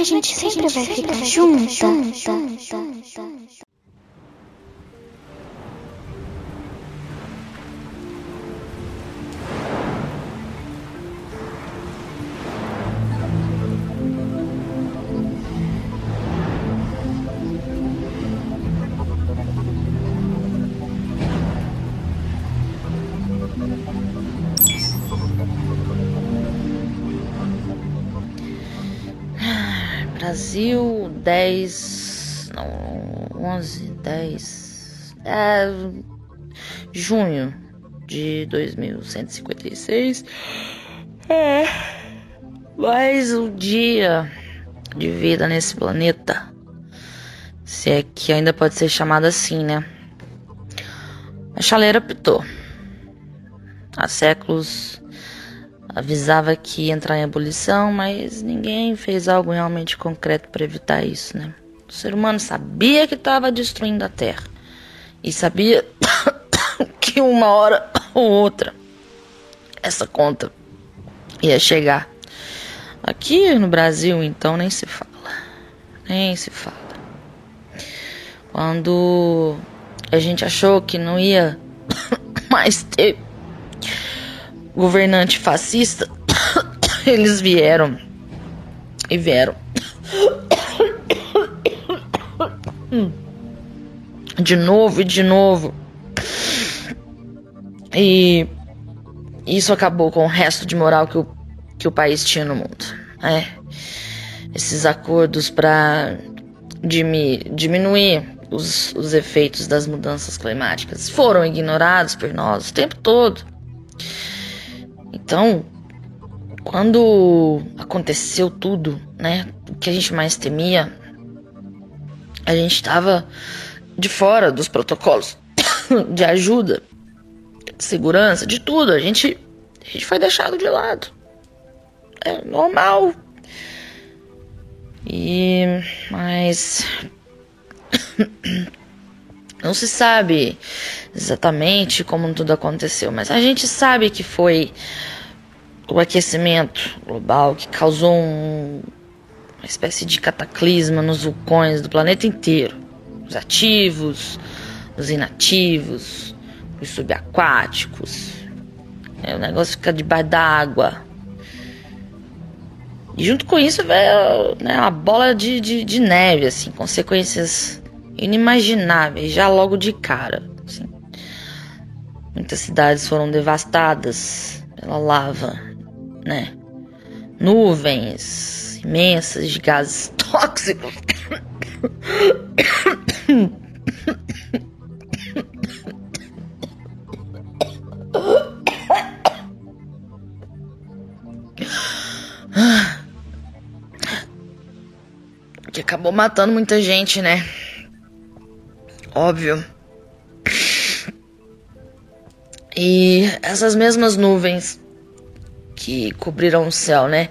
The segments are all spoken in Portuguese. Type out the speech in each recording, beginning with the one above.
que a gente sempre vai ficar junta. Brasil, 10. Não, 11, 10. É. Junho de 2156. É. Mais um dia de vida nesse planeta. Se é que ainda pode ser chamado assim, né? A chaleira pitou. Há séculos avisava que ia entrar em ebulição, mas ninguém fez algo realmente concreto para evitar isso, né? O ser humano sabia que estava destruindo a Terra e sabia que uma hora ou outra essa conta ia chegar. Aqui no Brasil, então, nem se fala. Nem se fala. Quando a gente achou que não ia mais ter governante fascista, eles vieram e vieram. De novo e de novo. E isso acabou com o resto de moral que o, que o país tinha no mundo. É. Esses acordos para diminuir os, os efeitos das mudanças climáticas foram ignorados por nós o tempo todo. Então, quando aconteceu tudo, né, o que a gente mais temia, a gente estava de fora dos protocolos de ajuda, de segurança, de tudo. A gente, a gente foi deixado de lado. É normal. E mas não se sabe exatamente como tudo aconteceu, mas a gente sabe que foi o aquecimento global que causou um, uma espécie de cataclisma nos vulcões do planeta inteiro. Os ativos, os inativos, os subaquáticos. É, o negócio fica debaixo d'água. E junto com isso veio né, uma bola de, de, de, neve, assim, consequências inimagináveis, já logo de cara. Assim. Muitas cidades foram devastadas pela lava né? Nuvens imensas de gases tóxicos. Que acabou matando muita gente, né? Óbvio. E essas mesmas nuvens que cobriram o céu, né?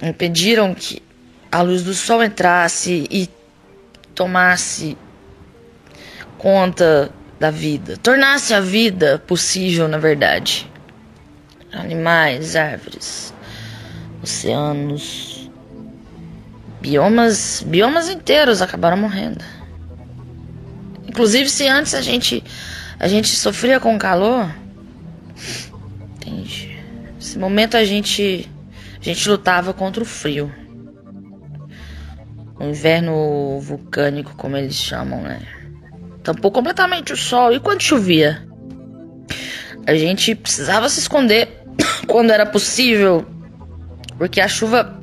Impediram que a luz do sol entrasse e tomasse conta da vida, tornasse a vida possível, na verdade. Animais, árvores, oceanos, biomas, biomas inteiros acabaram morrendo. Inclusive, se antes a gente a gente sofria com calor, entende? Nesse momento a gente a gente lutava contra o frio. O inverno vulcânico, como eles chamam, né? Tampou completamente o sol. E quando chovia? A gente precisava se esconder quando era possível, porque a chuva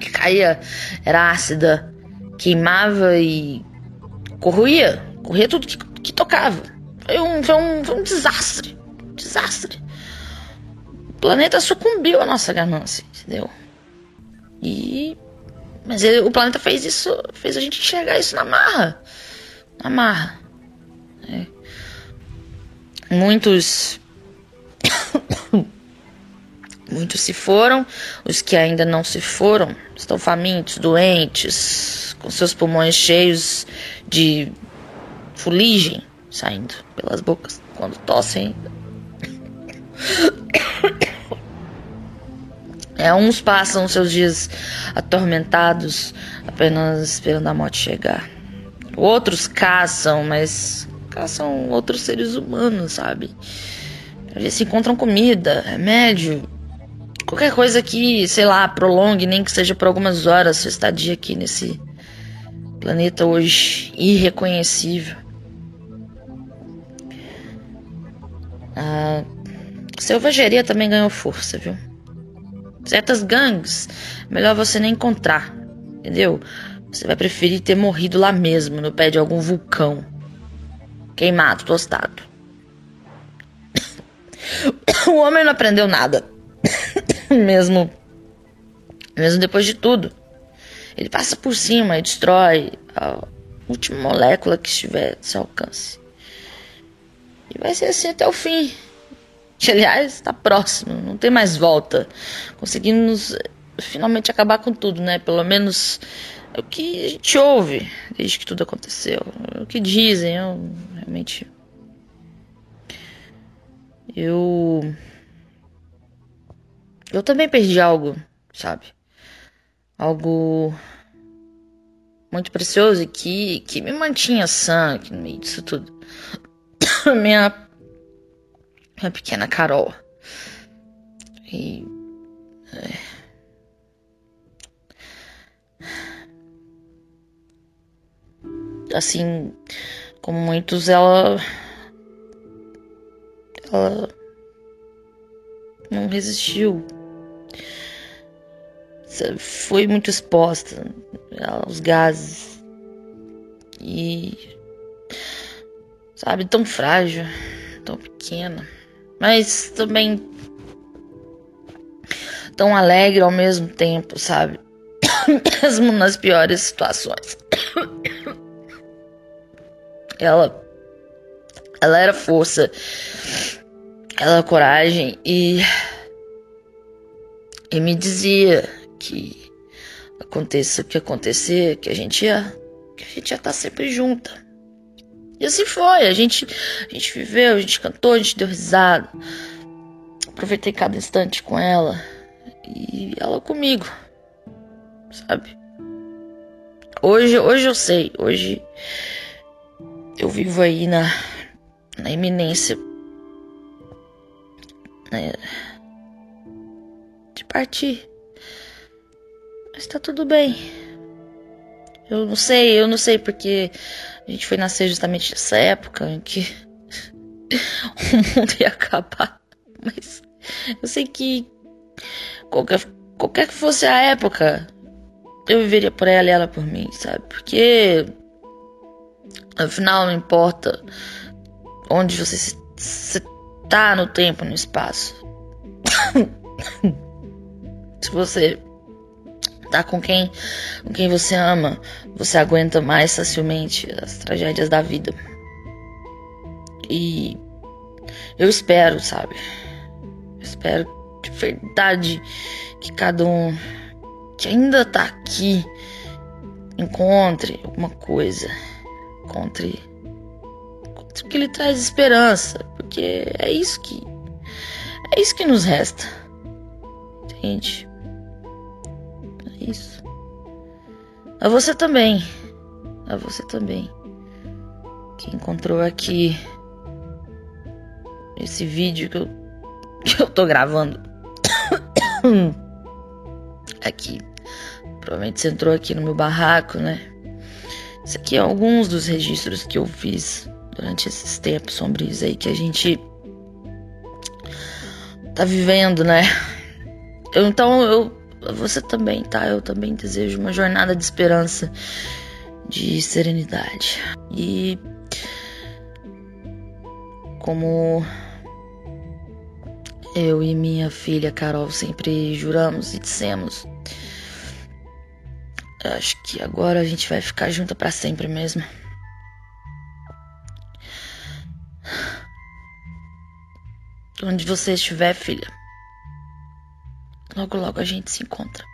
que caía era ácida, queimava e corroía, corria tudo que, que tocava. Foi um, foi um, foi um desastre, desastre. O planeta sucumbiu à nossa ganância, entendeu? E. Mas ele, o planeta fez isso, fez a gente enxergar isso na marra. Na marra. É. Muitos. Muitos se foram, os que ainda não se foram estão famintos, doentes, com seus pulmões cheios de fuligem, saindo pelas bocas quando tossem. É, uns passam seus dias atormentados, apenas esperando a morte chegar. Outros caçam, mas caçam outros seres humanos, sabe? Ver se encontram comida, remédio, qualquer coisa que, sei lá, prolongue, nem que seja por algumas horas, sua estadia aqui nesse planeta hoje irreconhecível. A selvageria também ganhou força, viu? Certas gangues, melhor você nem encontrar, entendeu? Você vai preferir ter morrido lá mesmo, no pé de algum vulcão. Queimado, tostado. O homem não aprendeu nada. mesmo. Mesmo depois de tudo. Ele passa por cima e destrói a última molécula que estiver a seu alcance. Vai ser assim até o fim que aliás está próximo, não tem mais volta. Conseguimos finalmente acabar com tudo, né? Pelo menos é o que a gente ouve desde que tudo aconteceu. É o que dizem, eu realmente. Eu. Eu também perdi algo, sabe? Algo muito precioso que, que me mantinha sã no meio disso tudo. Minha minha pequena Carol. E. É. Assim como muitos, ela. Ela. Não resistiu. Foi muito exposta aos gases. E. Sabe, tão frágil, tão pequena mas também tão alegre ao mesmo tempo, sabe? Mesmo nas piores situações. Ela ela era força, ela coragem e e me dizia que aconteça o que acontecer, que a gente ia que a gente ia estar tá sempre junta. E assim foi. A gente, a gente viveu, a gente cantou, a gente deu risada. Aproveitei cada instante com ela. E ela comigo. Sabe? Hoje, hoje eu sei. Hoje eu vivo aí na, na iminência né, de partir. Mas tá tudo bem. Eu não sei, eu não sei porque a gente foi nascer justamente nessa época em que o mundo ia acabar. Mas eu sei que qualquer, qualquer que fosse a época, eu viveria por ela e ela por mim, sabe? Porque afinal não importa onde você se, se tá no tempo, no espaço. se você tá com quem, com quem você ama, você aguenta mais facilmente as tragédias da vida. E eu espero, sabe? Eu espero de verdade que cada um que ainda tá aqui encontre alguma coisa, encontre, encontre o que lhe traz esperança, porque é isso que é isso que nos resta. Entende? Isso. A você também. A você também. Que encontrou aqui esse vídeo que eu, que eu tô gravando. aqui. Provavelmente você entrou aqui no meu barraco, né? Esse aqui é alguns dos registros que eu fiz durante esses tempos sombrios aí que a gente tá vivendo, né? Eu, então eu você também, tá? Eu também desejo uma jornada de esperança, de serenidade. E como eu e minha filha Carol sempre juramos e dissemos, acho que agora a gente vai ficar junto para sempre mesmo. Onde você estiver, filha. Logo, logo a gente se encontra.